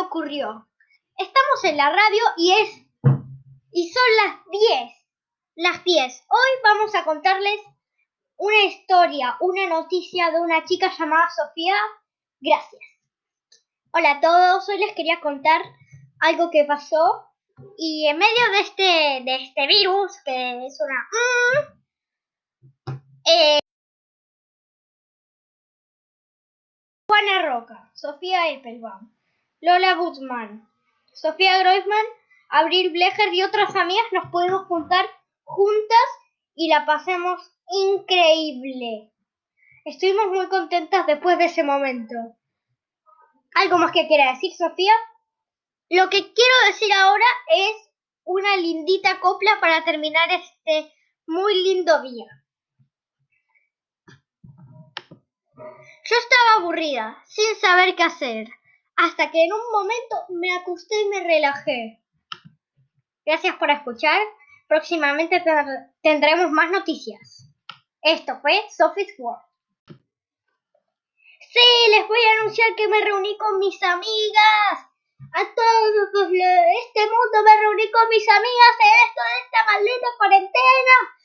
ocurrió. Estamos en la radio y es y son las 10. Las 10. Hoy vamos a contarles una historia, una noticia de una chica llamada Sofía. Gracias. Hola a todos, hoy les quería contar algo que pasó y en medio de este de este virus que es una mm, eh, Juana Roca, Sofía Eppelbaum, Lola Guzmán, Sofía Groisman, Abril Blecher y otras amigas nos podemos juntar juntas y la pasemos increíble. Estuvimos muy contentas después de ese momento. ¿Algo más que quiera decir, Sofía? Lo que quiero decir ahora es una lindita copla para terminar este muy lindo día. Yo estaba aburrida, sin saber qué hacer, hasta que en un momento me acosté y me relajé. Gracias por escuchar. Próximamente tendremos más noticias. Esto fue Sophie's World. Sí, les voy a anunciar que me reuní con mis amigas. A todos este mundo me reuní con mis amigas en esto de esta maldita cuarentena.